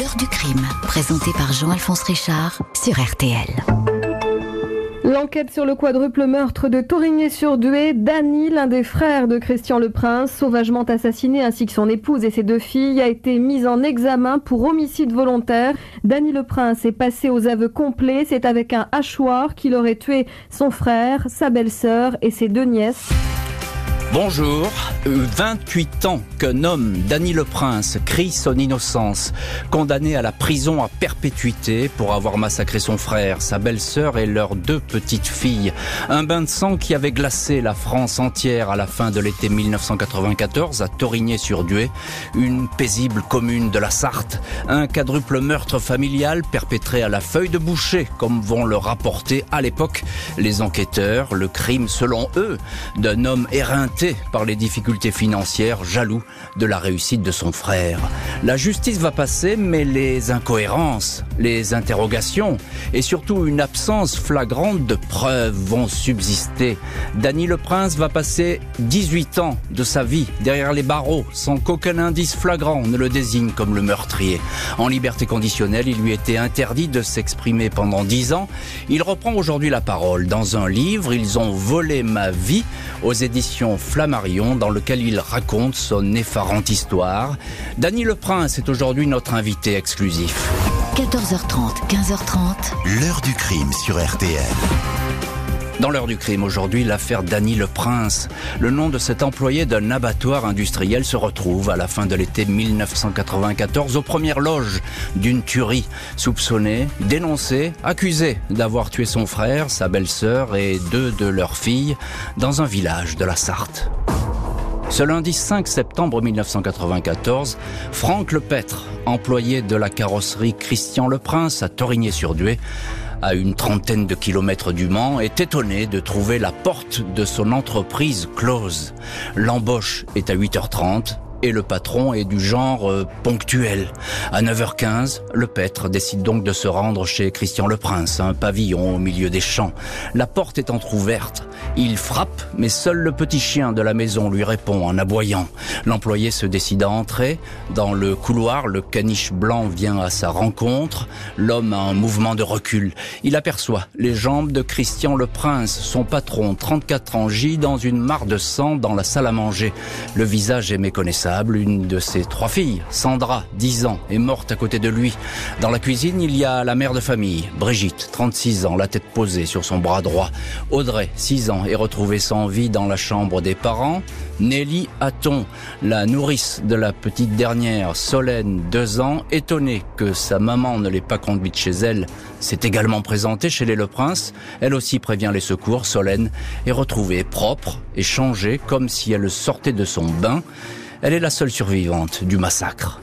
L'heure du crime, présenté par Jean-Alphonse Richard sur RTL. L'enquête sur le quadruple meurtre de Torigné-sur-Dué, Dany, l'un des frères de Christian Le Prince, sauvagement assassiné ainsi que son épouse et ses deux filles, a été mise en examen pour homicide volontaire. Dany Le Prince est passé aux aveux complets. C'est avec un hachoir qu'il aurait tué son frère, sa belle-sœur et ses deux nièces. Bonjour. 28 ans qu'un homme, Dany Le Prince, crie son innocence, condamné à la prison à perpétuité pour avoir massacré son frère, sa belle-sœur et leurs deux petites filles. Un bain de sang qui avait glacé la France entière à la fin de l'été 1994 à Torigné-sur-Dué, une paisible commune de la Sarthe. Un quadruple meurtre familial perpétré à la feuille de boucher, comme vont le rapporter à l'époque les enquêteurs. Le crime, selon eux, d'un homme éreinté par les difficultés financières, jaloux de la réussite de son frère. La justice va passer, mais les incohérences, les interrogations et surtout une absence flagrante de preuves vont subsister. Dany Le Prince va passer 18 ans de sa vie derrière les barreaux sans qu'aucun indice flagrant ne le désigne comme le meurtrier. En liberté conditionnelle, il lui était interdit de s'exprimer pendant 10 ans. Il reprend aujourd'hui la parole dans un livre, Ils ont volé ma vie, aux éditions Flammarion dans lequel il raconte son effarante histoire. Dany Le Prince est aujourd'hui notre invité exclusif. 14h30, 15h30. L'heure du crime sur RTL. Dans l'heure du crime aujourd'hui, l'affaire Dany Le Prince. Le nom de cet employé d'un abattoir industriel se retrouve à la fin de l'été 1994 aux premières loges d'une tuerie. Soupçonné, dénoncé, accusé d'avoir tué son frère, sa belle-sœur et deux de leurs filles dans un village de la Sarthe. Ce lundi 5 septembre 1994, Franck Lepêtre, employé de la carrosserie Christian Le Prince à Torigné-sur-Dué, à une trentaine de kilomètres du Mans, est étonné de trouver la porte de son entreprise close. L'embauche est à 8h30 et le patron est du genre euh, ponctuel. À 9h15, le pêtre décide donc de se rendre chez Christian Le Prince, un pavillon au milieu des champs. La porte est entr'ouverte. Il frappe, mais seul le petit chien de la maison lui répond en aboyant. L'employé se décide à entrer. Dans le couloir, le caniche blanc vient à sa rencontre. L'homme a un mouvement de recul. Il aperçoit les jambes de Christian le Prince, son patron, 34 ans, gît dans une mare de sang dans la salle à manger. Le visage est méconnaissable. Une de ses trois filles, Sandra, 10 ans, est morte à côté de lui. Dans la cuisine, il y a la mère de famille, Brigitte, 36 ans, la tête posée sur son bras droit. Audrey, 6 ans, est retrouvée sans vie dans la chambre des parents. Nelly Hatton, la nourrice de la petite dernière, Solène, 2 ans, étonnée que sa maman ne l'ait pas conduite chez elle, s'est également présentée chez les Le Prince. Elle aussi prévient les secours. Solène est retrouvée propre et changée comme si elle sortait de son bain. Elle est la seule survivante du massacre.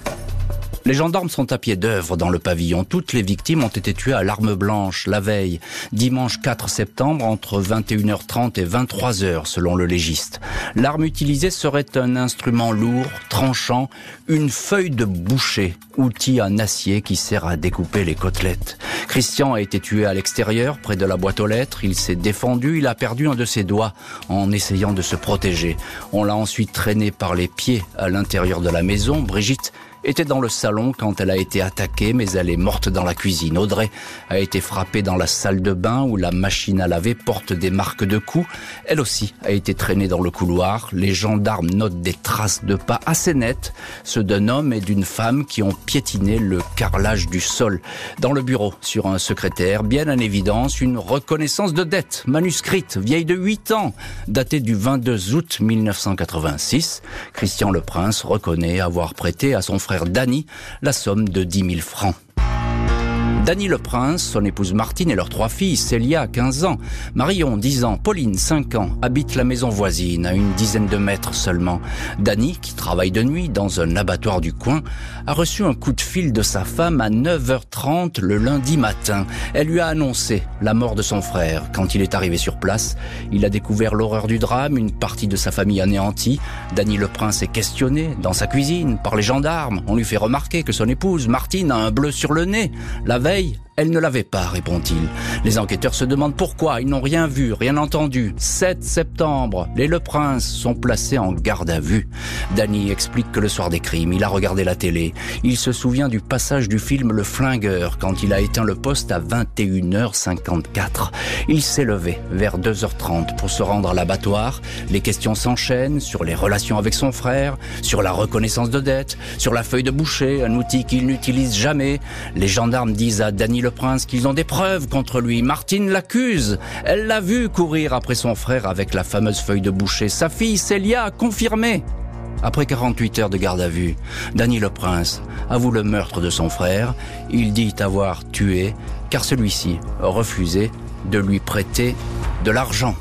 Les gendarmes sont à pied d'œuvre dans le pavillon. Toutes les victimes ont été tuées à l'arme blanche la veille, dimanche 4 septembre, entre 21h30 et 23h, selon le légiste. L'arme utilisée serait un instrument lourd, tranchant, une feuille de boucher, outil en acier qui sert à découper les côtelettes. Christian a été tué à l'extérieur, près de la boîte aux lettres. Il s'est défendu, il a perdu un de ses doigts en essayant de se protéger. On l'a ensuite traîné par les pieds à l'intérieur de la maison. Brigitte était dans le salon quand elle a été attaquée, mais elle est morte dans la cuisine. Audrey a été frappée dans la salle de bain où la machine à laver porte des marques de coups. Elle aussi a été traînée dans le couloir. Les gendarmes notent des traces de pas assez nettes, ceux d'un homme et d'une femme qui ont piétiné le carrelage du sol. Dans le bureau, sur un secrétaire, bien en évidence, une reconnaissance de dette manuscrite, vieille de 8 ans, datée du 22 août 1986. Christian Le Prince reconnaît avoir prêté à son frère frère la somme de 10 000 francs. Dany Le Prince, son épouse Martine et leurs trois filles, Célia, 15 ans, Marion, 10 ans, Pauline, 5 ans, habitent la maison voisine, à une dizaine de mètres seulement. Dany, qui travaille de nuit dans un abattoir du coin, a reçu un coup de fil de sa femme à 9h30 le lundi matin. Elle lui a annoncé la mort de son frère. Quand il est arrivé sur place, il a découvert l'horreur du drame, une partie de sa famille anéantie. Dany Le Prince est questionné dans sa cuisine par les gendarmes. On lui fait remarquer que son épouse, Martine, a un bleu sur le nez. La veille, Marseille Elle ne l'avait pas, répond-il. Les enquêteurs se demandent pourquoi. Ils n'ont rien vu, rien entendu. 7 septembre, les Le Prince sont placés en garde à vue. Danny explique que le soir des crimes, il a regardé la télé. Il se souvient du passage du film Le Flingueur quand il a éteint le poste à 21h54. Il s'est levé vers 2h30 pour se rendre à l'abattoir. Les questions s'enchaînent sur les relations avec son frère, sur la reconnaissance de dette, sur la feuille de boucher, un outil qu'il n'utilise jamais. Les gendarmes disent à Danny le Prince qu'ils ont des preuves contre lui. Martine l'accuse. Elle l'a vu courir après son frère avec la fameuse feuille de boucher. Sa fille Célia a confirmé. Après 48 heures de garde à vue, Danny le Prince avoue le meurtre de son frère. Il dit avoir tué car celui-ci a refusé de lui prêter de l'argent.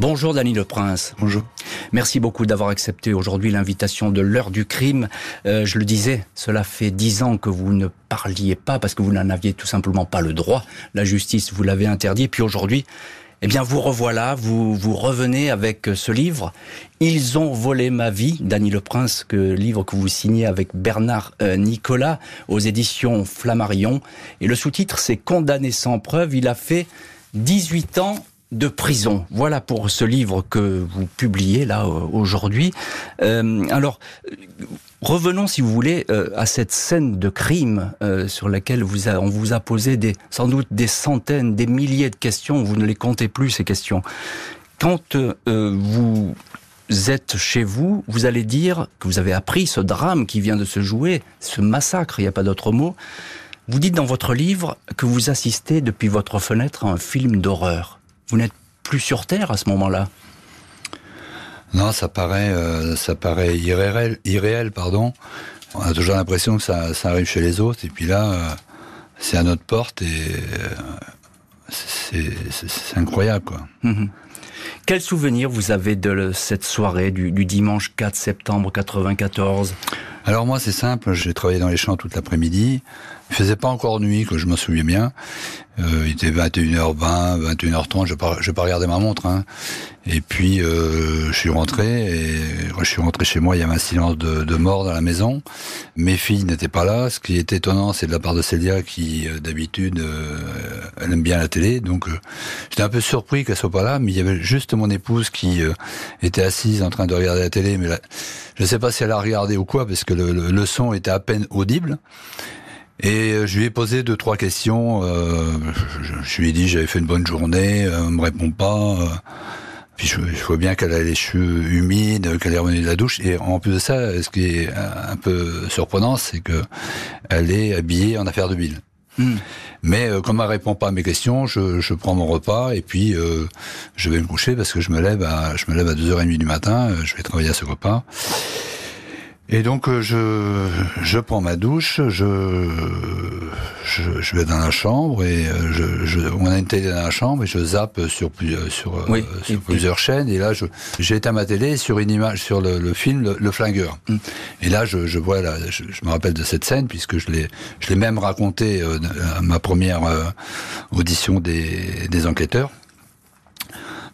Bonjour Dany Le Prince. Bonjour. Merci beaucoup d'avoir accepté aujourd'hui l'invitation de l'heure du crime. Euh, je le disais, cela fait dix ans que vous ne parliez pas parce que vous n'en aviez tout simplement pas le droit. La justice vous l'avait interdit. Puis aujourd'hui, eh bien, vous revoilà, vous, vous revenez avec ce livre. Ils ont volé ma vie, Dany Le Prince, que livre que vous signez avec Bernard euh, Nicolas aux éditions Flammarion. Et le sous-titre, c'est Condamné sans preuve. Il a fait 18 ans de prison. Voilà pour ce livre que vous publiez là euh, aujourd'hui. Euh, alors, revenons, si vous voulez, euh, à cette scène de crime sur laquelle vous on vous a posé des, sans doute des centaines, des milliers de questions. Vous ne les comptez plus ces questions. Quand vous êtes chez vous, vous allez dire que vous avez appris ce drame qui vient de se jouer, ce massacre, il n'y a pas d'autre mot. Vous dites dans votre livre que vous assistez depuis votre fenêtre à un film d'horreur. Vous n'êtes plus sur Terre à ce moment-là Non, ça paraît, euh, ça paraît irréel, irréel, pardon. On a toujours l'impression que ça, arrive chez les autres, et puis là, euh, c'est à notre porte, et euh, c'est incroyable, quoi. Mhm. Quel souvenir vous avez de cette soirée du, du dimanche 4 septembre 94 Alors moi, c'est simple. J'ai travaillé dans les champs toute l'après-midi. Il faisait pas encore nuit, que je me souviens bien. Euh, il était 21h20, 21h30, je pas, je pas regarder ma montre. Hein. Et puis euh, je suis rentré et je suis rentré chez moi. Il y avait un silence de, de mort dans la maison. Mes filles n'étaient pas là. Ce qui est étonnant, c'est de la part de Célia qui euh, d'habitude elle aime bien la télé. Donc j'étais un peu surpris qu'elle soit pas là. Mais il y avait juste mon épouse qui était assise en train de regarder la télé. Mais je ne sais pas si elle a regardé ou quoi parce que le, le son était à peine audible. Et euh, je lui ai posé deux trois questions. Euh, je, lui ai dit j'avais fait une bonne journée, euh, elle me répond pas. puis je, vois bien qu'elle a les cheveux humides, qu'elle est revenue de la douche. Et en plus de ça, ce qui est un peu surprenant, c'est que elle est habillée en affaire de bille. Hmm. Mais comme elle répond pas à mes questions, je, je prends mon repas et puis je vais me coucher parce que je me lève à je me lève à 2h30 du matin. Je vais travailler à ce repas. Et donc euh, je, je prends ma douche, je, je, je vais dans la chambre et euh, je, je, on a une télé dans la chambre et je zappe sur, plusieurs, sur, euh, sur plusieurs chaînes et là j'ai éteint ma télé sur une image sur le, le film le, Flingueur. Mm. Et là je, je vois là, je, me rappelle de cette scène puisque je l'ai je l'ai même raconté à ma première audition des, des enquêteurs.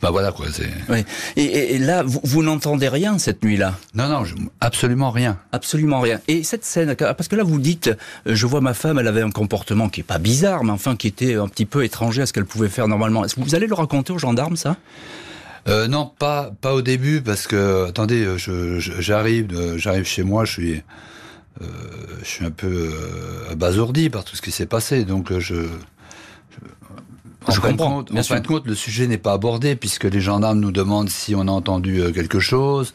Bah voilà quoi. Oui. Et, et, là, vous, vous n'entendez rien cette nuit-là? Non, non, absolument rien. Absolument rien. Et cette scène, parce que là vous dites, euh, je vois ma femme, elle avait un comportement qui est pas bizarre, mais enfin qui était un petit peu étranger à ce qu'elle pouvait faire normalement. Est-ce que vous allez le raconter aux gendarmes ça? Euh, non, pas pas au début parce que attendez, euh, je, j'arrive j'arrive chez moi, je suis euh, je suis un peu abasourdi par tout ce qui s'est passé, donc je en fin De compte, en fin de compte, le sujet n'est pas abordé puisque les gendarmes nous demandent si on a entendu euh, quelque chose.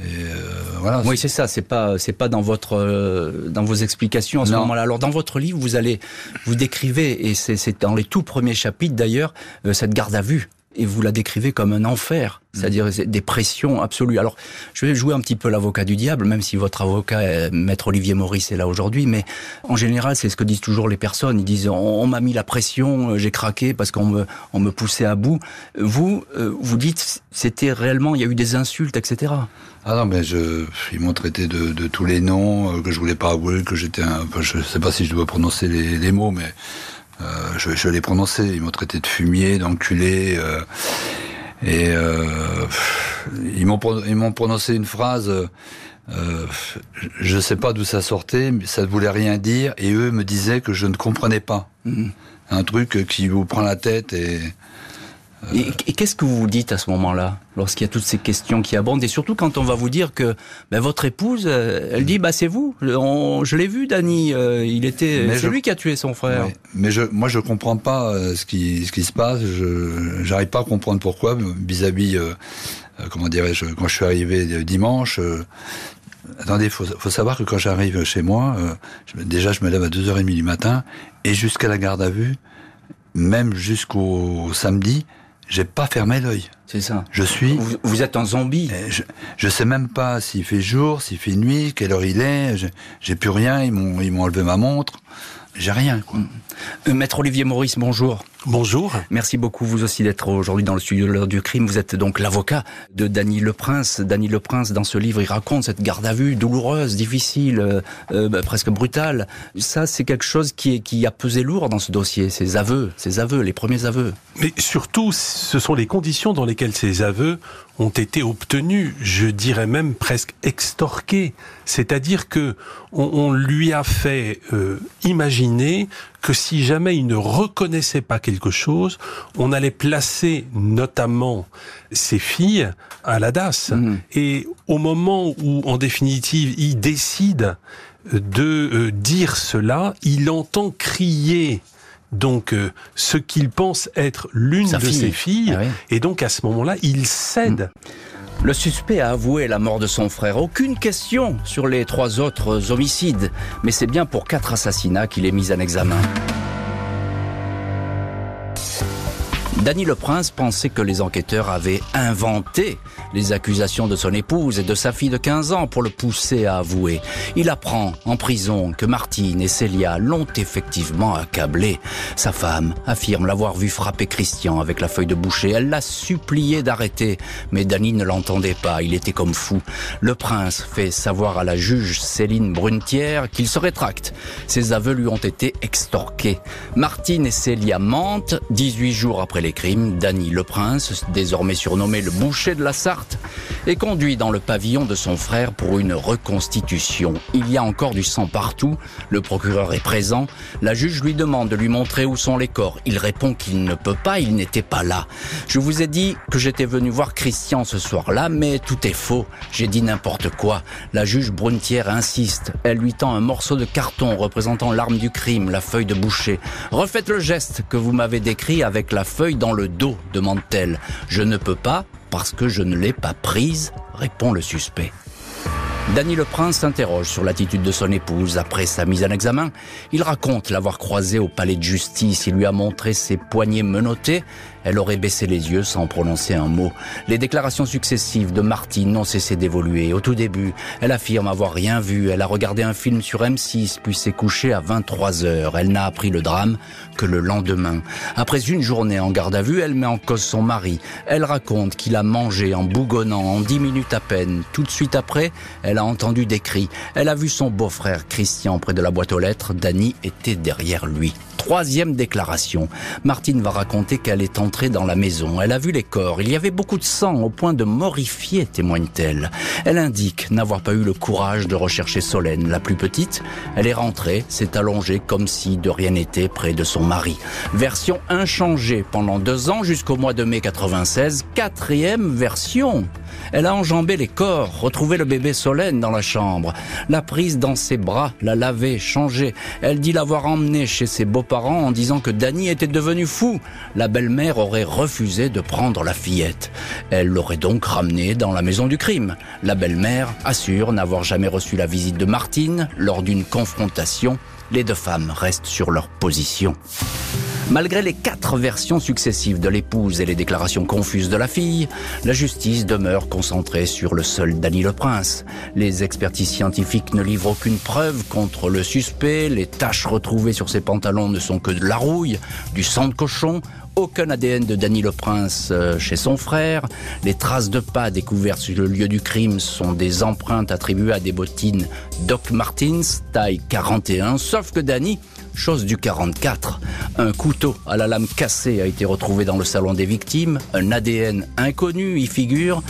Et euh, voilà. Oui, c'est ça. C'est pas, c'est pas dans votre, euh, dans vos explications à ce moment-là. Alors, dans votre livre, vous allez, vous décrivez, et c'est dans les tout premiers chapitres d'ailleurs, cette garde à vue et vous la décrivez comme un enfer, mm. c'est-à-dire des pressions absolues. Alors, je vais jouer un petit peu l'avocat du diable, même si votre avocat, maître Olivier Maurice, est là aujourd'hui, mais en général, c'est ce que disent toujours les personnes. Ils disent on, m'a mis la pression, euh, j'ai craqué parce qu'on me, on me poussait à bout. Vous, euh, vous dites c'était réellement, il y a eu des insultes, etc. Ah non, mais je, ils m'ont traité de, de, tous les noms euh, que je voulais pas avouer, que j'étais un, je sais pas si je dois prononcer les, les mots, mais euh, je, je l'ai prononcé. Ils m'ont traité de fumier, d'enculé. Euh, et euh, ils m'ont ils m'ont prononcé une phrase Euh, je ne sais pas d'où ça sortait, mais ça ne voulait rien dire, et eux me disaient que je ne comprenais pas. Mhm. Un truc qui vous prend la tête et... Euh, et, qu'est-ce que vous vous dites à ce moment-là, lorsqu'il y a toutes ces questions qui abondent, et surtout quand on va vous dire que ben, votre épouse, euh, elle dit, bah c'est vous, je l'ai vu, Dany, il était, c'est lui qui a tué son frère. Mais je, moi, je comprends pas ce qui, ce qui se passe. Je, j'arrive pas à comprendre pourquoi vis-à-vis, comment dirais-je, quand je suis arrivé dimanche, Attendez, il faut, faut, savoir que quand j'arrive chez moi, euh, déjà je me lève à 2h30 du matin, et jusqu'à la garde à vue, même jusqu'au samedi, j'ai pas fermé l'œil. C'est ça. Je suis. Vous, êtes un zombie. Je, je sais même pas s'il fait jour, s'il fait nuit, quelle heure il est. J'ai plus rien. Ils m'ont, ils m'ont enlevé ma montre. J'ai rien. Quoi. Euh, Maître Olivier Maurice, bonjour. Bonjour. Merci beaucoup vous aussi d'être aujourd'hui dans le studio de l'heure du crime. Vous êtes donc l'avocat de Dany Le Prince. Dany Le Prince, dans ce livre, il raconte cette garde à vue douloureuse, difficile, euh, euh, bah, presque brutale. Ça, c'est quelque chose qui, est, qui a pesé lourd dans ce dossier, ces aveux, ces aveux, les premiers aveux. Mais surtout, ce sont les conditions dans lesquelles ces aveux ont été obtenus, je dirais même presque extorqués. C'est-à-dire que on, lui a fait imaginer que si jamais il ne reconnaissait pas quelque chose, on allait placer notamment ses filles à la DAS. Mmh. Et au moment où, en définitive, il décide de euh, dire cela, il entend crier donc euh, ce qu'il pense être l'une de ses filles, ah et donc à ce moment-là, il cède. Mmh. Le suspect a avoué la mort de son frère. Aucune question sur les trois autres homicides. Mais c'est bien pour quatre assassinats qu'il est mis en examen. Dany Le Prince pensait que les enquêteurs avaient inventé les accusations de son épouse et de sa fille de 15 ans pour le pousser à avouer. Il apprend en prison que Martine et Célia l'ont effectivement accablé. Sa femme affirme l'avoir vu frapper Christian avec la feuille de boucher. Elle l'a supplié d'arrêter, mais Dany ne l'entendait pas. Il était comme fou. Le prince fait savoir à la juge Céline Brunetière qu'il se rétracte. Ses aveux lui ont été extorqués. Martine et Célia mentent 18 jours après les crimes, Dany Le Prince, désormais surnommé le boucher de la Sarthe, est conduit dans le pavillon de son frère pour une reconstitution. Il y a encore du sang partout, le procureur est présent, la juge lui demande de lui montrer où sont les corps. Il répond qu'il ne peut pas, il n'était pas là. Je vous ai dit que j'étais venu voir Christian ce soir-là, mais tout est faux. J'ai dit n'importe quoi. La juge Brunetière insiste. Elle lui tend un morceau de carton représentant l'arme du crime, la feuille de boucher. Refaites le geste que vous m'avez décrit avec la feuille dans le dos, demande-t-elle. Je ne peux pas parce que je ne l'ai pas prise, répond le suspect. Dany Le Prince s'interroge sur l'attitude de son épouse après sa mise en examen. Il raconte l'avoir croisée au palais de justice. Il lui a montré ses poignets menottés elle aurait baissé les yeux sans prononcer un mot. Les déclarations successives de Martine n'ont cessé d'évoluer. Au tout début, elle affirme avoir rien vu. Elle a regardé un film sur M6 puis s'est couchée à 23 heures. Elle n'a appris le drame que le lendemain. Après une journée en garde à vue, elle met en cause son mari. Elle raconte qu'il a mangé en bougonnant en dix minutes à peine. Tout de suite après, elle a entendu des cris. Elle a vu son beau-frère Christian près de la boîte aux lettres. Dany était derrière lui. Troisième déclaration. Martine va raconter qu'elle est dans la maison. Elle a vu les corps. Il y avait beaucoup de sang au point de morifier, témoigne-t-elle. Elle indique n'avoir pas eu le courage de rechercher Solène, la plus petite. Elle est rentrée, s'est allongée comme si de rien n'était près de son mari. Version inchangée pendant deux ans jusqu'au mois de mai 96. Quatrième version. Elle a enjambé les corps, retrouvé le bébé Solène dans la chambre, l'a prise dans ses bras, l'a lavé, changé. Elle dit l'avoir emmené chez ses beaux-parents en disant que Danny était devenu fou. La belle-mère aurait refusé de prendre la fillette. Elle l'aurait donc ramené dans la maison du crime. La belle-mère assure n'avoir jamais reçu la visite de Martine lors d'une confrontation. Les deux femmes restent sur leur position. Malgré les quatre versions successives de l'épouse et les déclarations confuses de la fille, la justice demeure concentrée sur le seul Dany le Prince. Les expertises scientifiques ne livrent aucune preuve contre le suspect, les taches retrouvées sur ses pantalons ne sont que de la rouille, du sang de cochon, aucun ADN de Danny le Prince euh, chez son frère. Les traces de pas découvertes sur le lieu du crime sont des empreintes attribuées à des bottines Doc Martens, taille 41, sauf que Danny chose du 44. Un couteau à la lame cassée a été retrouvé dans le salon des victimes, un ADN inconnu y figure.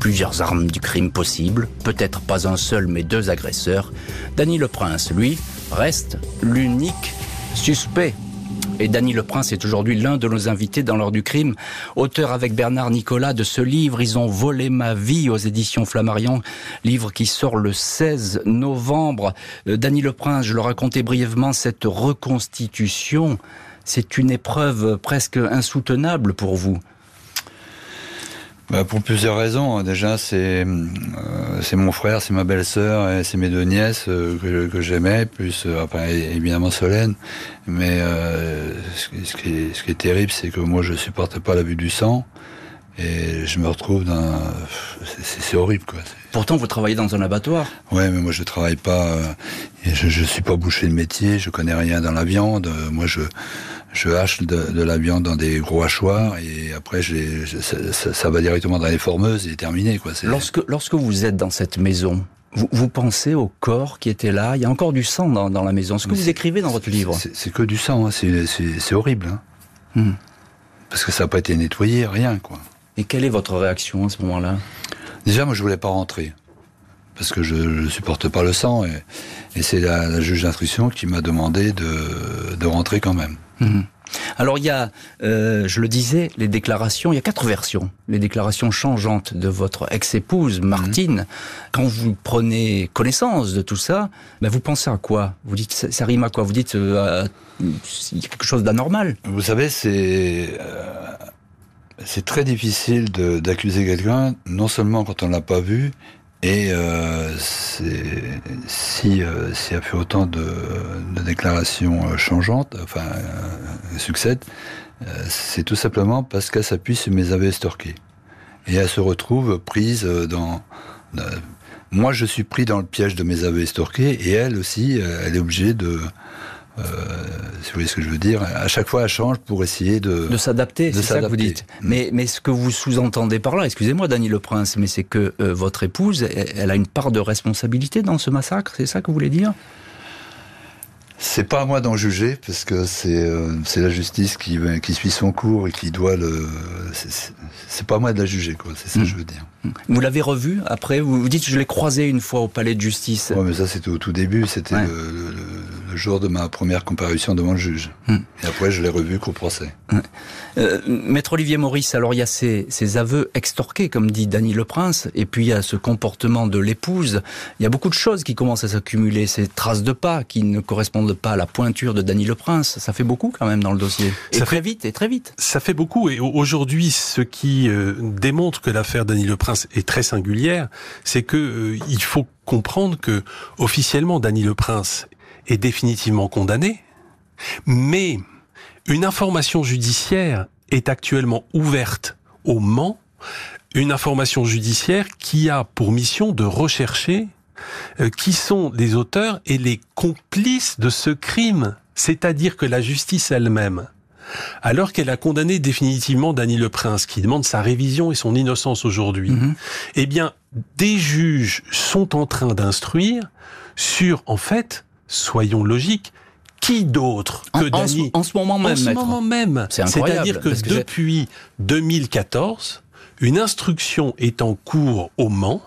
plusieurs armes du crime possibles, peut-être pas un seul mais deux agresseurs. Danny le Prince, lui, reste l'unique suspect. Et Danny Le Prince est aujourd'hui l'un de nos invités dans l'heure du crime, auteur avec Bernard Nicolas de ce livre Ils ont volé ma vie aux éditions Flammarion, livre qui sort le 16 novembre. Euh, Danny Le Prince, je le racontais brièvement, cette reconstitution, c'est une épreuve presque insoutenable pour vous. Bah, pour plusieurs raisons. Déjà, c'est euh, c'est mon frère, c'est ma belle-sœur et c'est mes deux nièces euh, que, que j'aimais, plus euh, enfin, évidemment Solène. Mais euh, ce, qui, est, ce, qui est, terrible, c'est que moi, je supporte pas la vue du sang et je me retrouve dans. C'est horrible, quoi. Pourtant, vous travaillez dans un abattoir. Ouais, mais moi, je travaille pas. et je, je suis pas boucher de métier. Je connais rien dans la viande. Moi, je je hache de, de, la viande dans des gros hachoirs et après je, ça, ça, va directement dans les formeuses et terminé quoi. Lorsque lorsque vous êtes dans cette maison, vous, vous, pensez au corps qui était là. Il y a encore du sang dans, dans la maison. Ce que vous écrivez dans votre livre, c'est que du sang. Hein. C'est horrible. Hein. Hmm. Parce que ça n'a pas été nettoyé, rien quoi. Et quelle est votre réaction à ce moment-là? Déjà, moi, je voulais pas rentrer parce que je ne supporte pas le sang et, et c'est la, la, juge d'instruction qui m'a demandé de, de rentrer quand même. Mmh. Alors il y a, euh, je le disais, les déclarations, il y a quatre versions, les déclarations changeantes de votre ex-épouse Martine. Mmh. Quand vous prenez connaissance de tout ça, ben vous pensez à quoi? Vous dites, ça, ça, rime à quoi? Vous dites, euh, il y a quelque chose d'anormal. Vous savez, c'est euh, c'est très difficile d'accuser quelqu'un, non seulement quand on l'a pas vu, et euh, si, euh, si a fait autant de, de déclarations euh, changeantes, enfin euh, succèdent, euh, c'est tout simplement parce qu'elle s'appuie sur mes aveux estorqués. Et elle se retrouve prise dans... dans moi, je suis pris dans le piège de mes aveux estorqués, et elle aussi, elle est obligée de euh, si vous voyez ce que je veux dire, à chaque fois elle change pour essayer de de s'adapter. C'est ça que vous dites. Mmh. Mais mais ce que vous sous-entendez par là, excusez-moi, Dany Le Prince, mais c'est que euh, votre épouse, elle, elle, a une part de responsabilité dans ce massacre. C'est ça que vous voulez dire? C'est pas à moi d'en juger parce que c'est euh, la justice qui qui suit son cours et qui doit le c'est pas à moi de la juger quoi c'est ça mmh. que je veux dire vous l'avez revu après? Vous dites je l'ai croisé une fois au palais de justice ouais mais ça c'était au tout début c'était ouais. le, le, le, jour de ma première comparution devant le juge mmh. et après je l'ai revu qu'au procès euh, maître Olivier Maurice alors il y a ces, ces aveux extorqués comme dit Dany Le Prince et puis il y a ce comportement de l'épouse il y a beaucoup de choses qui commencent à s'accumuler ces traces de pas qui ne correspondent pas à la pointure de Dany Le Prince. Ça fait beaucoup quand même dans le dossier. Et ça très fait, vite, et très vite. Ça fait beaucoup. Et aujourd'hui, ce qui euh, démontre que l'affaire Dany Le Prince est très singulière, c'est que euh, il faut comprendre que officiellement Dany Le Prince est définitivement condamné, mais une information judiciaire est actuellement ouverte au Mans, une information judiciaire qui a pour mission de rechercher euh, qui sont les auteurs et les complices de ce crime. C'est-à-dire que la justice elle-même, alors qu'elle a condamné définitivement Dany Le Prince, qui demande sa révision et son innocence aujourd'hui, mm -hmm. eh bien, des juges sont en train d'instruire sur, en fait, soyons logiques, qui d'autre que en, Dany en, en, ce moment même. En ce moment même. C'est-à-dire que, que depuis 2014, une instruction est en cours au Mans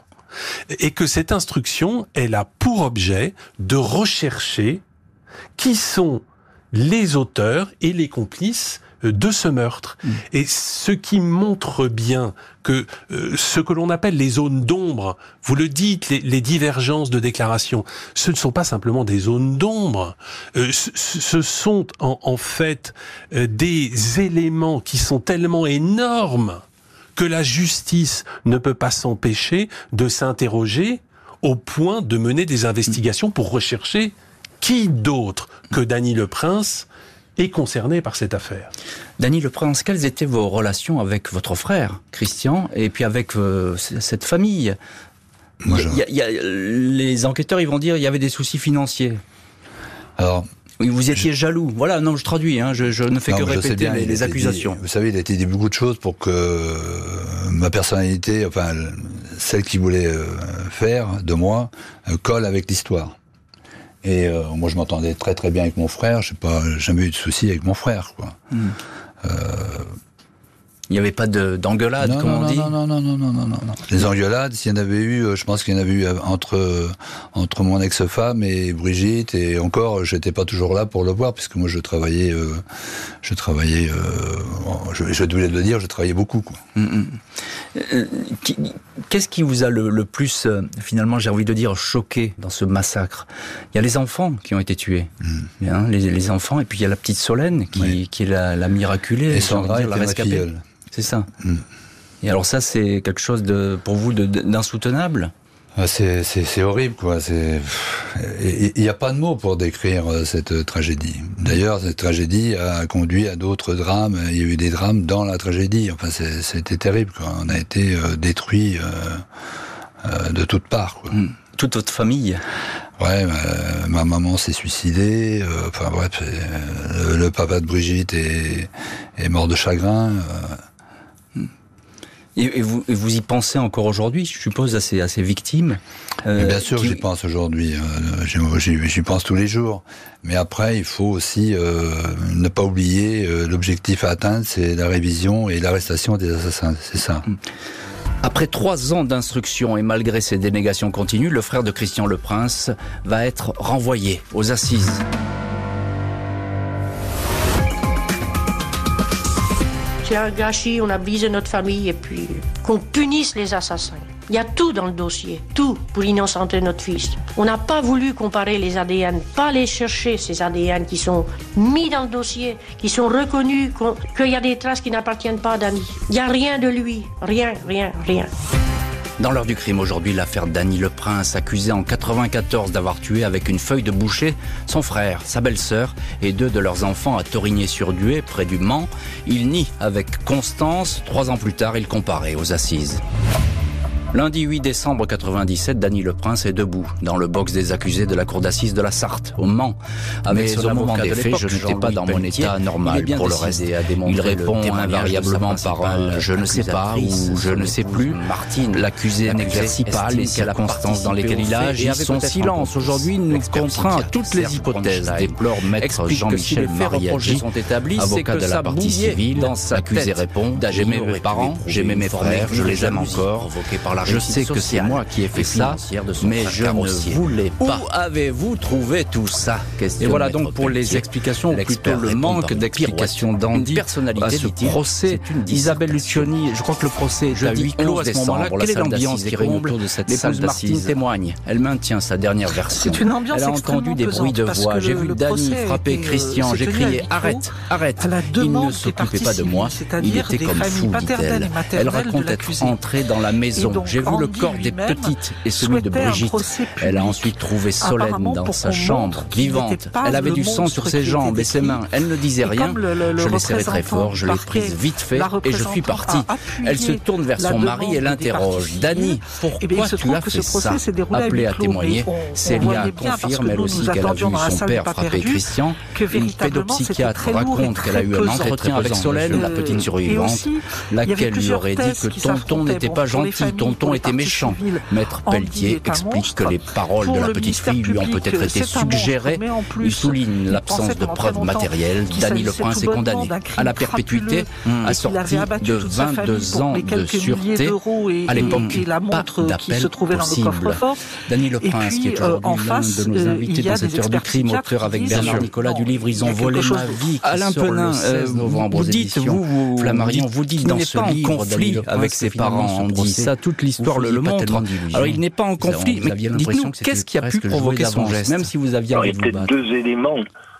et que cette instruction, elle a pour objet de rechercher qui sont les auteurs et les complices de ce meurtre. Mmh. Et ce qui montre bien que euh, ce que l'on appelle les zones d'ombre, vous le dites, les, les, divergences de déclaration, ce ne sont pas simplement des zones d'ombre, euh, ce, ce, sont en, en fait euh, des éléments qui sont tellement énormes que la justice ne peut pas s'empêcher de s'interroger au point de mener des investigations pour rechercher qui d'autre que Dany Le Prince est concerné par cette affaire. Dany Le Prince, quelles étaient vos relations avec votre frère, Christian, et puis avec euh, cette famille? Moi, il y a, il y a, Les enquêteurs, ils vont dire il y avait des soucis financiers. Alors, vous étiez je... jaloux. Voilà, non, je traduis, hein, je, je, ne fais non, que répéter bien, les, les accusations. Dit, vous savez, il a été dit beaucoup de choses pour que ma personnalité, enfin, celle qu'il voulait euh, faire de moi, euh, colle avec l'histoire. Et euh, moi, je m'entendais très très bien avec mon frère. Je n'ai pas jamais eu de soucis avec mon frère, quoi. Mm. Euh, Il n'y avait pas d'engueulade, comme on dit non, non, non, non, non, non, non. Les engueulades, s'il y en avait eu, euh, je pense qu'il y en avait eu euh, entre, euh, entre mon ex-femme et Brigitte, et encore, j'étais pas toujours là pour le voir, puisque moi je travaillais, je travaillais, je, je de le dire, je travaillais beaucoup. Mm, mm. Qu'est-ce qui vous a le, plus, finalement, j'ai envie de dire, choqué dans ce massacre? Il y a les enfants qui ont été tués, mm. hein, les, enfants, et puis il y a la petite Solène qui, qui est la, la miraculée, et Sandra la rescapée. C'est ça. Mm. Et alors ça, c'est quelque chose de, pour vous d'insoutenable? Ah, c'est horrible, quoi. Il n'y a pas de mots pour décrire euh, cette tragédie. D'ailleurs, cette tragédie a conduit à d'autres drames. Il y a eu des drames dans la tragédie. Enfin, c'était terrible, quoi. On a été euh, détruits euh, de toutes parts, quoi. Mm. Toute votre famille? Ouais, ma, maman s'est suicidée. enfin bref, le, papa de Brigitte est, est mort de chagrin. Et, vous, vous, y pensez encore aujourd'hui, je suppose, à ces, à ces victimes euh, Bien sûr, j'y pense aujourd'hui. Euh, j'y pense tous les jours. Mais après, il faut aussi euh, ne pas oublier euh, l'objectif à atteindre, c'est la révision et l'arrestation des assassins. C'est ça. Mm. Après trois ans d'instruction et malgré ses dénégations continues, le frère de Christian Le Prince va être renvoyé aux assises. Un gâchis, on a brisé notre famille et puis qu'on punisse les assassins. Il y a tout dans le dossier, tout pour innocenter notre fils. On n'a pas voulu comparer les ADN, pas aller chercher ces ADN qui sont mis dans le dossier, qui sont reconnus, qu'il y a des traces qui n'appartiennent pas à Dani. Il n'y a rien de lui, rien, rien, rien. Dans l'heure du crime aujourd'hui, l'affaire Danny Le Prince, accusé en 94 d'avoir tué avec une feuille de boucher son frère, sa belle-sœur et deux de leurs enfants à Torigné-sur-Dué, près du Mans. Il nie avec constance. Trois ans plus tard, il comparait aux assises. Lundi 8 décembre 97, Dany Le Prince est debout dans le box des accusés de la cour d'assises de la Sarthe, au Mans. Avec Mais au moment des faits, je n'étais pas dans mon état normal pour le reste. Il répond invariablement par un je ne sais pas ou je ne sais plus. Martine, l'accusé n'exerce pas les circonstances dans lesquelles il agit. Son silence aujourd'hui nous contraint à toutes les hypothèses, déplore maître Jean-Michel Mariaggi, avocat de la partie civile. L'accusé répond J'aimais mes parents, j'aimais mes frères, je les aime encore je sais que c'est moi qui ai fait ça, mais je ne voulais pas. Où avez-vous trouvé tout ça? Et voilà donc pour les explications, ou plutôt le manque d'explications d'Andy à ce procès. Isabelle Lucioni, je crois que le procès est à huis clos à ce moment-là. Quelle est l'ambiance qui règne autour de cette salle Martine témoigne. Elle maintient sa dernière version. C'est une ambiance Elle a entendu des bruits de voix. J'ai vu Dany frapper Christian. J'ai crié arrête, arrête. Il ne s'occupait pas de moi. Il était comme fou, dit-elle. Elle raconte être entrée dans la maison. J'ai vu le corps des petites et celui de Brigitte. Elle a ensuite trouvé Solène dans sa chambre, vivante. Elle avait du sang sur ses jambes et ses mains. Elle ne disait rien. Je l'ai serrée très fort, je l'ai prise vite fait et je suis parti. Elle se tourne vers son mari et l'interroge. Dany, pourquoi tu as fait ça Appelée à témoigner, Célia confirme elle aussi qu'elle a vu son père frapper Christian. Une pédopsychiatre raconte qu'elle a eu un entretien avec Solène, la petite survivante, laquelle lui aurait dit que tonton n'était pas gentil, tonton ton était méchant. Maître Pelletier explique que les paroles de la petite fille lui ont peut-être été suggérées. Il souligne l'absence de preuves matérielles. Dany Le Prince est condamné à la perpétuité, assorti de 22 ans de sûreté. À l'époque, pas d'appel possible. Dany Le Prince, qui est euh, aujourd'hui l'un de nos euh, invités dans cette heure du crime, auteur avec Bernard Nicolas du livre Ils ont volé ma vie, Alain Penin, euh, vous dites, vous, Flammarion, vous dites dans ce livre, conflit avec ses parents, on dit ça toute l'histoire le, le montre. Alors il n'est pas en conflit, mais dites-nous, qu'est-ce qui a pu provoquer son geste Même si vous aviez... Alors, il y a peut-être deux éléments.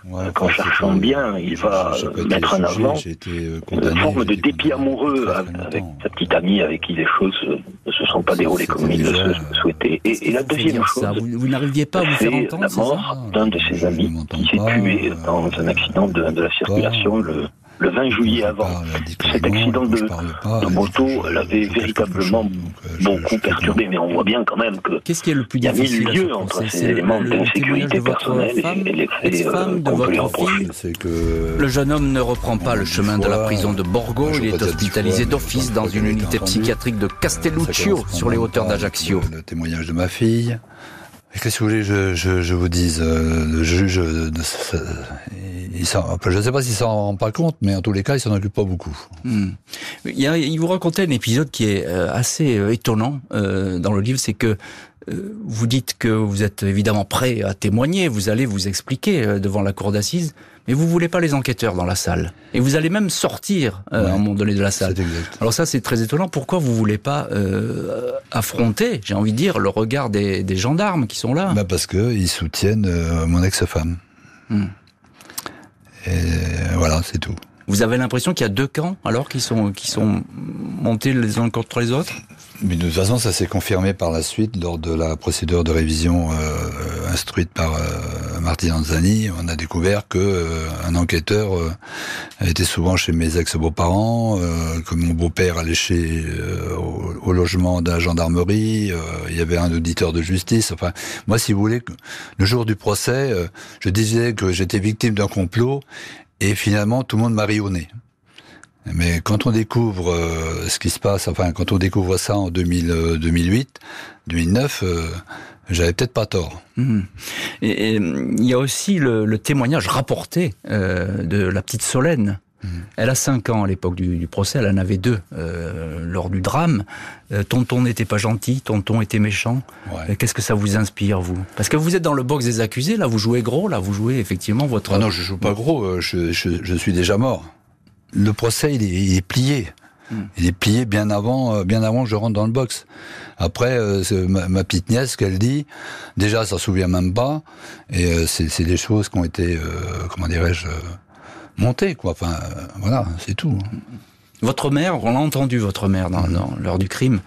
Ouais, qu'en cherchant bien, il va mettre en avant euh, une forme de dépit amoureux avec sa petite amie avec qui les choses ne se sont pas déroulées comme il le souhaitait. Et, et la deuxième chose, vous, n'arriviez pas à vous faire entendre la mort d'un de ses amis qui s'est tué dans un accident de, de la circulation le le 20 juillet avant. Cet accident de, de moto l'avait véritablement euh, beaucoup perturbé, mais on voit bien quand même que Qu'est-ce qui est le plus il y a mille lieux entre ces éléments d'insécurité personnelle et, les faits euh, de votre fille. Que le jeune homme ne reprend pas le chemin de la prison de Borgo, il est hospitalisé d'office dans une unité psychiatrique de Castelluccio, sur les hauteurs d'Ajaccio. Le témoignage de ma fille. Qu'est-ce que vous voulez je, je, je vous dise euh, Le juge, je ne sais pas s'il s'en rend pas compte, mais en tous les cas, il s'en occupe pas beaucoup. Hmm. Il, vous racontait un épisode qui est euh, assez euh, étonnant euh, dans le livre, c'est que vous dites que vous êtes évidemment prêt à témoigner, vous allez vous expliquer devant la cour d'assises, mais vous voulez pas les enquêteurs dans la salle. Et vous allez même sortir à un moment donné de la salle. Alors ça, c'est très étonnant. Pourquoi vous voulez pas affronter, j'ai envie de dire, le regard des, gendarmes qui sont là? Bah Parce qu'ils soutiennent mon ex-femme. Hmm. Et voilà, c'est tout. Vous avez l'impression qu'il y a deux camps alors qui sont qui sont montés les uns contre les autres? Mais de toute façon, ça s'est confirmé par la suite lors de la procédure de révision euh, instruite par euh, Martin Anzani. On a découvert que euh, un enquêteur euh, était souvent chez mes ex-beaux-parents, que mon beau-père allait chez au, au, logement la gendarmerie. il y avait un auditeur de justice. Enfin, moi, si vous voulez, le jour du procès, je disais que j'étais victime d'un complot et finalement, tout le monde m'a rayonné. Mais quand on découvre euh, ce qui se passe, enfin, quand on découvre ça en 2000, 2008, 2009, j'avais peut-être pas tort. Mmh. Et, il y a aussi le, témoignage rapporté euh, de la petite Solène. Mmh. Elle a 5 ans à l'époque du, procès, elle en avait deux euh, lors du drame. tonton n'était pas gentil, tonton était méchant. Qu'est-ce que ça vous inspire, vous? Parce que vous êtes dans le box des accusés, là vous jouez gros, là vous jouez effectivement votre... Ah non, je joue pas gros, je, je suis déjà mort le procès, il est, plié. Hmm. Il est plié bien avant, euh, bien avant que je rentre dans le box. Après, euh, ma, petite nièce, qu'elle dit, déjà, ça se souvient même pas, et euh, c'est des choses qui ont été, comment dirais-je, montées, quoi. Enfin, voilà, c'est tout. Votre mère, on l'a entendu, votre mère, dans, l'heure du crime.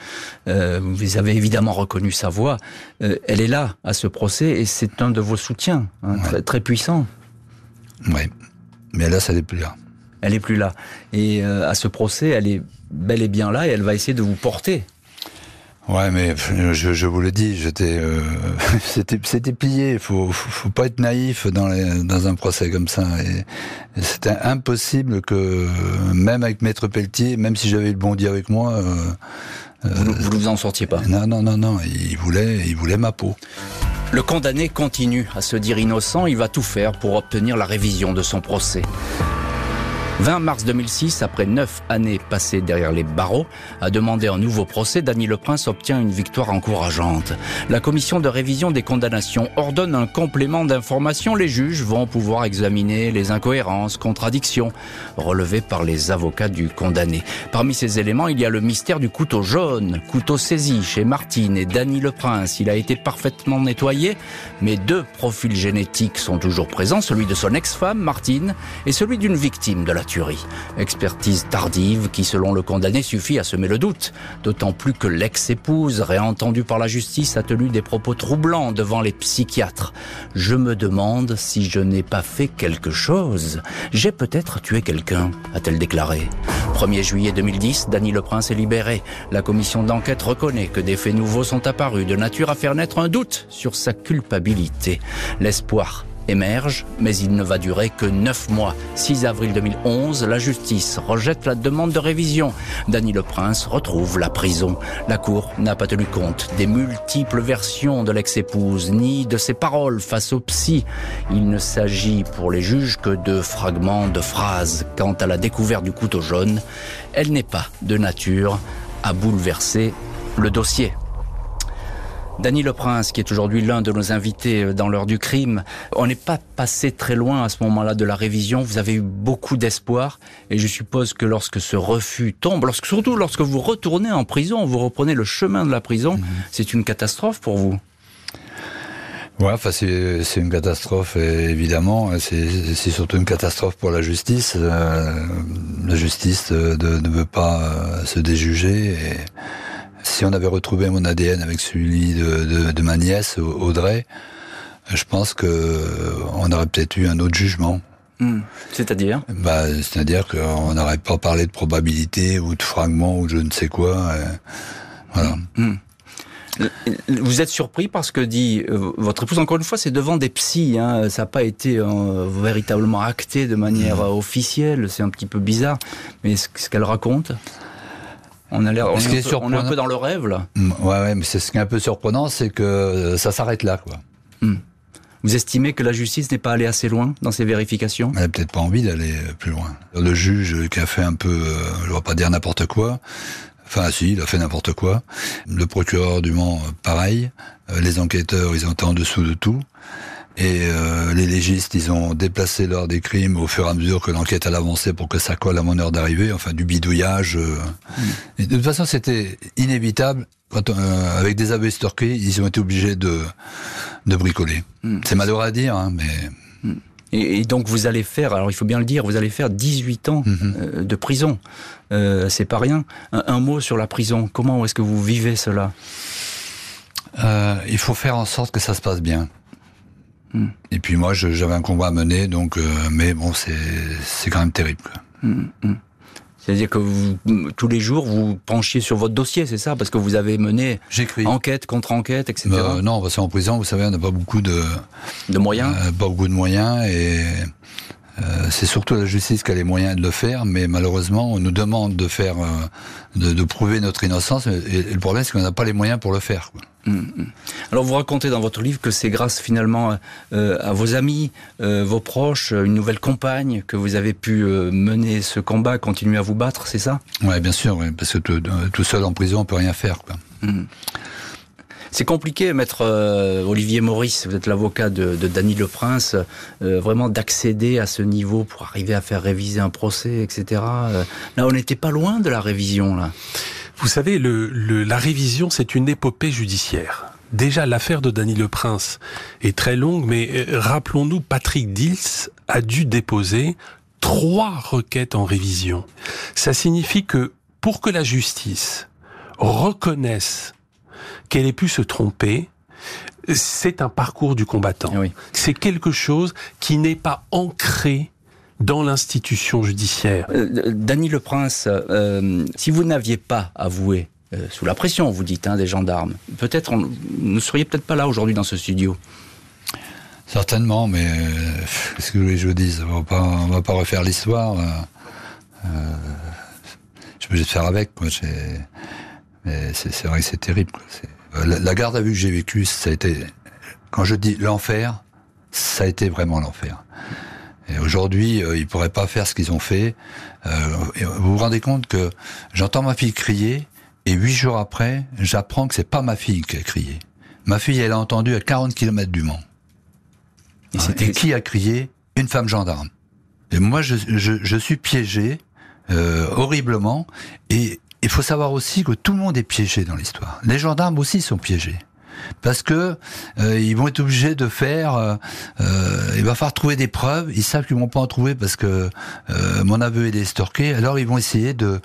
vous avez évidemment reconnu sa voix. elle est là à ce procès et c'est un de vos soutiens, hein, très, très puissant. Oui, mais là, ça n'est plus là elle est plus là. Et euh, à ce procès, elle est bel et bien là et elle va essayer de vous porter. Ouais, mais je, je vous le dis, j'étais, euh, c'était, c'était plié. Faut, faut, pas être naïf dans, les, dans un procès comme ça. Et, c'était impossible que, même avec Maître Pelletier, même si j'avais le bondi avec moi, euh, vous, ne vous en sortiez pas. Non, non, non, non. Il voulait, il voulait ma peau. Le condamné continue à se dire innocent. Il va tout faire pour obtenir la révision de son procès. 20 mars 2006, après neuf années passées derrière les barreaux, à demander un nouveau procès, Dany Le Prince obtient une victoire encourageante. La commission de révision des condamnations ordonne un complément d'information. Les juges vont pouvoir examiner les incohérences, contradictions relevées par les avocats du condamné. Parmi ces éléments, il y a le mystère du couteau jaune, couteau saisi chez Martine et Dany Le Prince. Il a été parfaitement nettoyé, mais deux profils génétiques sont toujours présents, celui de son ex-femme, Martine, et celui d'une victime de la tuerie. Expertise tardive qui, selon le condamné, suffit à semer le doute. D'autant plus que l'ex-épouse, réentendue par la justice, a tenu des propos troublants devant les psychiatres. Je me demande si je n'ai pas fait quelque chose. J'ai peut-être tué quelqu'un, a-t-elle déclaré. 1er juillet 2010, Dany Le Prince est libéré. La commission d'enquête reconnaît que des faits nouveaux sont apparus de nature à faire naître un doute sur sa culpabilité. L'espoir émerge, mais il ne va durer que neuf mois. 6 avril 2011, la justice rejette la demande de révision. Dany Le Prince retrouve la prison. La Cour n'a pas tenu compte des multiples versions de l'ex-épouse, ni de ses paroles face au psy. Il ne s'agit pour les juges que de fragments de phrases. Quant à la découverte du couteau jaune, elle n'est pas de nature à bouleverser le dossier. Dany Le Prince, qui est aujourd'hui l'un de nos invités euh, dans l'heure du crime, on n'est pas passé très loin à ce moment-là de la révision. Vous avez eu beaucoup d'espoir et je suppose que lorsque ce refus tombe, lorsque, surtout lorsque vous retournez en prison, vous reprenez le chemin de la prison, mhm. c'est une catastrophe pour vous. Ouais, enfin c'est une catastrophe évidemment. C'est surtout une catastrophe pour la justice. Euh, la justice euh, ne veut pas se déjuger et si on avait retrouvé mon ADN avec celui de, ma nièce, Audrey, je pense que on aurait peut-être eu un autre jugement. Hmm. C'est-à-dire? Bah, C'est-à-dire qu'on n'aurait pas parlé de probabilité ou de fragments ou je ne sais quoi. voilà. Hmm. Vous êtes surpris parce que dit euh, votre épouse, encore une fois, c'est devant des psys, hein, ça n'a pas été euh, véritablement acté de manière hmm. officielle, c'est un petit peu bizarre, mais ce qu'elle raconte? On, a l'air, on, est un peu dans le rêve là. Mm, ouais, ouais mais c'est ce qui est un peu surprenant, c'est que euh, ça s'arrête là, quoi. Mm. Vous estimez que la justice n'est pas allée assez loin dans ses vérifications? Elle n'a peut-être pas envie d'aller plus loin. Le juge qui a fait un peu, euh, je ne vais pas dire n'importe quoi, Enfin, si, il a fait n'importe quoi. Le procureur du Mans, pareil. Euh, les enquêteurs, ils ont été en dessous de tout. Et euh, les légistes, ils ont déplacé l'heure des crimes au fur et à mesure que l'enquête allait avancer pour que ça colle à mon heure d'arrivée. Enfin, du bidouillage. Euh. Mm. de toute façon, c'était inévitable. Quand, avec des aveux estorqués, ils ont été obligés de, de bricoler. Mm. C'est malheureux à dire, hein, mais... Mm. Et, donc vous allez faire, alors il faut bien le dire, vous allez faire 18 ans mhm. de prison. Euh, c'est pas rien. Un, mot sur la prison. Comment est-ce que vous vivez cela? Euh, Il faut faire en sorte que ça se passe bien. Et puis moi, j'avais un combat à mener, donc, euh, mais bon, c'est quand même terrible. C'est-à-dire que vous, tous les jours, vous penchiez sur votre dossier, c'est ça? Parce que vous avez mené enquête contre enquête, etc. Euh, non, parce qu'en prison, vous savez, on n'a pas beaucoup de... De moyens Pas beaucoup de moyens, et euh, c'est surtout la justice qui a les moyens de le faire, mais malheureusement, on nous demande de faire, euh, de, prouver notre innocence, et, le problème, c'est qu'on n'a pas les moyens pour le faire. Hum. Alors, vous racontez dans votre livre que c'est grâce finalement euh, à vos amis, vos proches, une nouvelle compagne, que vous avez pu mener ce combat, continuer à vous battre, c'est ça? Oui, bien sûr, parce que tout, seul en prison, on peut rien faire. Quoi. Hum. C'est compliqué, maître euh, Olivier Maurice, vous êtes l'avocat de, de Dany Le Prince, euh, vraiment d'accéder à ce niveau pour arriver à faire réviser un procès, etc. Euh, là, on n'était pas loin de la révision, là. Vous savez, le, la révision, c'est une épopée judiciaire. Déjà, l'affaire de Dany Le Prince est très longue, mais rappelons-nous, Patrick Dils a dû déposer trois requêtes en révision. Ça signifie que pour que la justice reconnaisse qu'elle ait pu se tromper, c'est un parcours du combattant. C'est quelque chose qui n'est pas ancré dans l'institution judiciaire. Euh, Dany Le Prince, euh, si vous n'aviez pas avoué, euh, sous la pression, vous dites, hein, des gendarmes, peut-être vous ne seriez peut-être pas là aujourd'hui dans ce studio. Certainement, mais qu'est-ce que je vous dise? On ne va pas refaire l'histoire. je peux juste faire avec. Quoi. Mais c'est vrai que c'est terrible. Euh, la, garde à vue que j'ai vécue, ça a été, quand je dis l'enfer, ça a été vraiment l'enfer. Et aujourd'hui, euh, ils pourraient pas faire ce qu'ils ont fait. Euh, vous vous rendez compte que j'entends ma fille crier et huit jours après, j'apprends que c'est pas ma fille qui a crié. Ma fille, elle a entendu à 40 km du Mans. Et, c'était qui a crié Une femme gendarme. Et moi, je, je, je suis piégé euh, horriblement et il faut savoir aussi que tout le monde est piégé dans l'histoire. Les gendarmes aussi sont piégés parce que euh, ils vont être obligés de faire. Euh, euh, il va falloir trouver des preuves. Ils savent qu'ils vont pas en trouver parce que mon aveu est estorqué. Alors ils vont essayer de.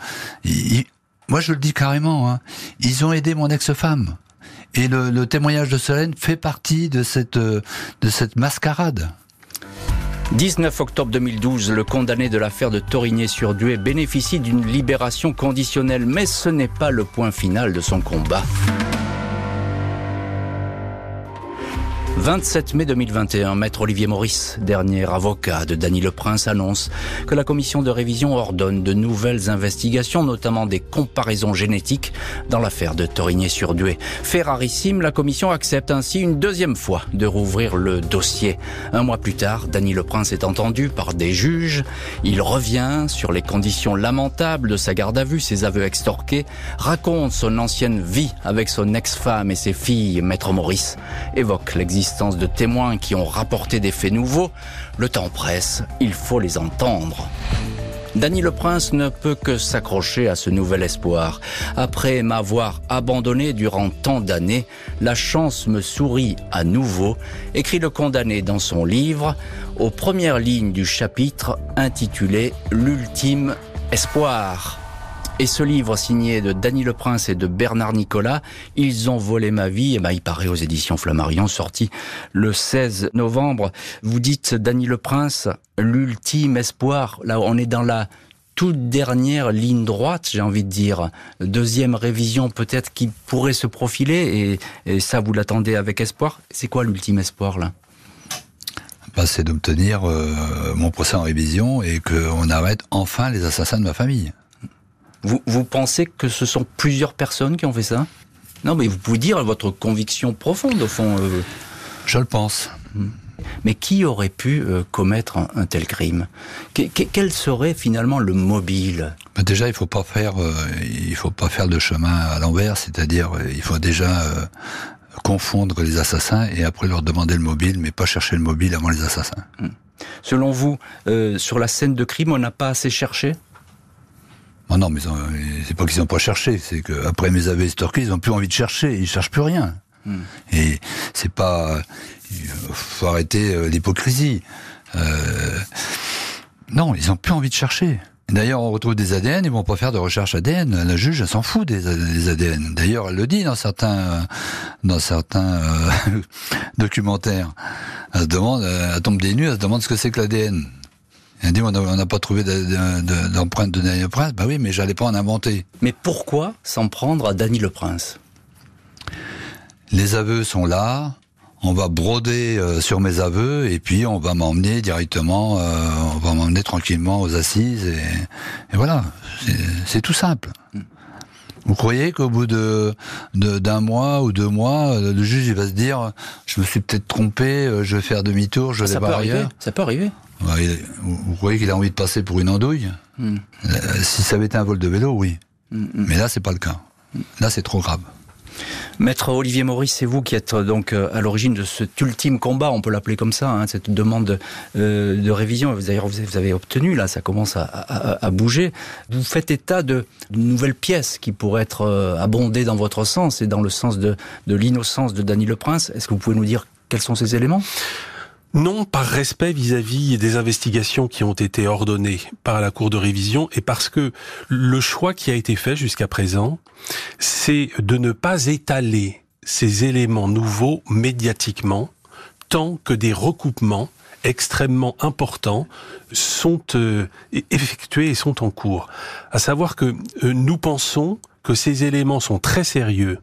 moi je le dis carrément. Hein, ils ont aidé mon ex-femme. Et le, le, témoignage de Solène fait partie de cette de cette mascarade. 19 octobre 2012, le condamné de l'affaire de Torigné-sur-Dué bénéficie d'une libération conditionnelle, mais ce n'est pas le point final de son combat. 27 mai 2021, maître Olivier Maurice, dernier avocat de Dany Le Prince, annonce que la commission de révision ordonne de nouvelles investigations, notamment des comparaisons génétiques dans l'affaire de Torigné-sur-Dué. Fait rarissime, la commission accepte ainsi une deuxième fois de rouvrir le dossier. Un mois plus tard, Dany Le Prince est entendu par des juges. Il revient sur les conditions lamentables de sa garde à vue, ses aveux extorqués, raconte son ancienne vie avec son ex-femme et ses filles. Maître Maurice évoque l'existence de témoins qui ont rapporté des faits nouveaux, le temps presse, il faut les entendre. Dany le Prince ne peut que s'accrocher à ce nouvel espoir. Après m'avoir abandonné durant tant d'années, la chance me sourit à nouveau, écrit le condamné dans son livre, aux premières lignes du chapitre intitulé L'ultime espoir. Et ce livre signé de Dany Le Prince et de Bernard Nicolas, Ils ont volé ma vie, eh ben, il paraît aux éditions Flammarion, sorti le 16 novembre. Vous dites, Dany Le Prince, l'ultime espoir. Là, on est dans la toute dernière ligne droite, j'ai envie de dire. Deuxième révision peut-être qui pourrait se profiler, et, ça, vous l'attendez avec espoir. C'est quoi l'ultime espoir, là? Bah, c'est d'obtenir euh, mon procès en révision et qu'on arrête enfin les assassins de ma famille. Vous, vous pensez que ce sont plusieurs personnes qui ont fait ça Non, mais vous pouvez dire votre conviction profonde, au fond. Euh. Je le pense. Hmm. Mais qui aurait pu euh, commettre un, tel crime? Quel serait finalement le mobile? Bah, Déjà, il faut pas faire, euh, il faut pas faire de chemin à l'envers, c'est-à-dire il faut déjà confondre les assassins et après leur demander le mobile, mais pas chercher le mobile avant les assassins. Hmm. Selon vous, sur la scène de crime, on n'a pas assez cherché? Non, non, mais c'est pas qu'ils n'ont pas cherché, c'est qu'après mes aveux estorqués, ils n'ont plus envie de chercher, ils cherchent plus rien. Hmm. Et c'est pas, faut arrêter euh, l'hypocrisie. Euh, non, ils ont plus envie de chercher. D'ailleurs, on retrouve des ADN, ils vont pas faire de recherche ADN. La juge, elle s'en fout des, ADN. D'ailleurs, elle le dit dans certains, dans certains euh, documentaires. Elle se demande, elle tombe des nues, elle se demande ce que c'est que l'ADN. Elle dit, on n'a pas trouvé d'empreinte de, Dany Le Prince. Bah oui, mais j'allais pas en inventer. Mais pourquoi s'en prendre à Dany Le Prince? Les aveux sont là on va broder euh, sur mes aveux et puis on va m'emmener directement, euh, on va m'emmener tranquillement aux assises et, voilà, c'est tout simple. Vous croyez qu'au bout de d'un mois ou deux mois, euh, le juge il va se dire, je me suis peut-être trompé, je vais faire demi-tour, je vais ça peut arriver. Ça peut arriver. vous, croyez qu'il a envie de passer pour une andouille hmm. Si ça avait été un vol de vélo, oui. Hmm, hmm. Mais là, c'est pas le cas. Là, c'est trop grave. Maître Olivier Maurice, c'est vous qui êtes euh, donc euh, à l'origine de cet ultime combat, on peut l'appeler comme ça, hein, cette demande euh, de révision. Vous avez, obtenu, là, ça commence à, bouger. Vous faites état de, nouvelles pièces qui pourraient être abondées dans votre sens et dans le sens de, de l'innocence de Dany Le Prince. Est-ce que vous pouvez nous dire quels sont ces éléments? Non, par respect vis-à-vis des investigations qui ont été ordonnées par la Cour de révision et parce que le choix qui a été fait jusqu'à présent, c'est de ne pas étaler ces éléments nouveaux médiatiquement tant que des recoupements extrêmement importants sont euh, effectués et sont en cours. À savoir que euh, nous pensons que ces éléments sont très sérieux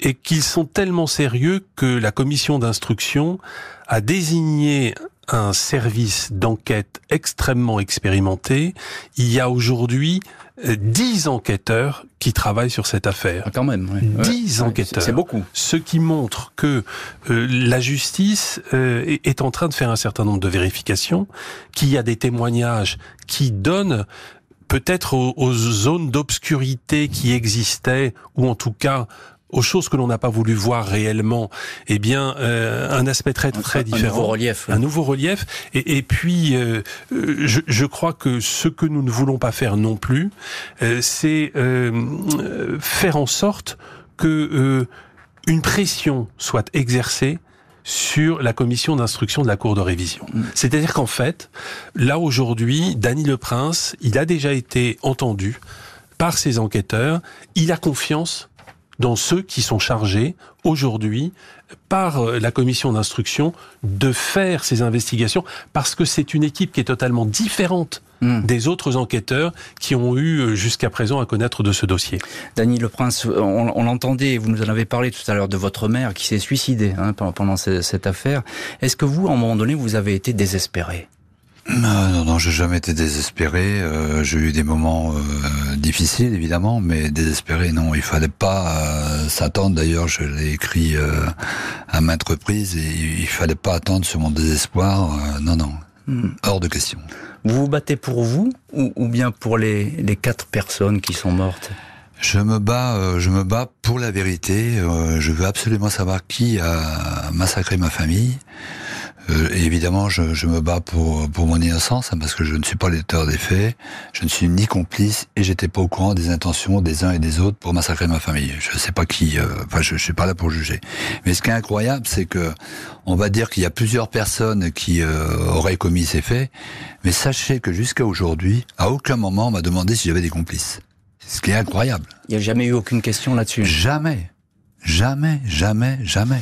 et qu'ils sont tellement sérieux que la commission d'instruction a désigné un service d'enquête extrêmement expérimenté. Il y a aujourd'hui euh, dix enquêteurs qui travaillent sur cette affaire. Ah, quand même. Dix enquêteurs. C'est beaucoup. Ce qui montre que euh, la justice euh, est en train de faire un certain nombre de vérifications, qu'il y a des témoignages qui donnent peut-être aux, zones d'obscurité qui existaient, ou en tout cas aux choses que l'on n'a pas voulu voir réellement, eh bien, euh, un aspect très très différent. Un nouveau relief. Un nouveau relief. Et, et puis, euh, je, je, crois que ce que nous ne voulons pas faire non plus, euh, c'est faire en sorte que une pression soit exercée sur la commission d'instruction de la Cour de révision. Mm. C'est-à-dire qu'en fait, là aujourd'hui, Dany Le Prince, il a déjà été entendu par ses enquêteurs, il a confiance dans ceux qui sont chargés aujourd'hui par euh, la commission d'instruction de faire ces investigations parce que c'est une équipe qui est totalement différente hmm. des autres enquêteurs qui ont eu euh, jusqu'à présent à connaître de ce dossier. Dany Le Prince, on, l'entendait, vous nous en avez parlé tout à l'heure de votre mère qui s'est suicidée hein, pendant cette affaire. Est-ce que vous, à un moment donné, vous avez été désespéré? Non, non, non, j'ai jamais été désespéré. Euh, j'ai eu des moments euh, difficiles, évidemment, mais désespéré, non. Il fallait pas euh, s'attendre. D'ailleurs, je l'ai écrit à maintes reprises, et il fallait pas attendre sur mon désespoir. non, non, hmm. hors de question. Vous vous battez pour vous ou, ou bien pour les, les quatre personnes qui sont mortes? Je me bats, je me bats pour la vérité. je veux absolument savoir qui a massacré ma famille. Euh, évidemment, je, je, me bats pour, pour mon innocence, hein, parce que je ne suis pas l'auteur des faits, je ne suis ni complice, et j'étais pas au courant des intentions des uns et des autres pour massacrer ma famille. Je ne sais pas qui, euh, enfin, je, je suis pas là pour juger. Mais ce qui est incroyable, c'est que on va dire qu'il y a plusieurs personnes qui euh, auraient commis ces faits, mais sachez que jusqu'à aujourd'hui, à aucun moment on m'a demandé si j'avais des complices. Ce qui est incroyable. Il n'y a jamais eu aucune question là-dessus. Jamais, jamais, jamais, jamais.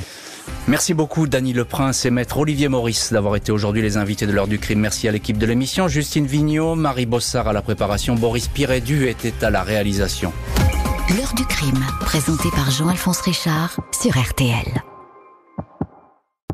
Merci beaucoup Dany Leprince et maître Olivier Maurice d'avoir été aujourd'hui les invités de l'heure du crime. Merci à l'équipe de l'émission, Justine Vignot, Marie Bossard à la préparation, Boris Pirédu était à la réalisation. L'heure du crime, présenté par Jean-Alphonse Richard sur RTL.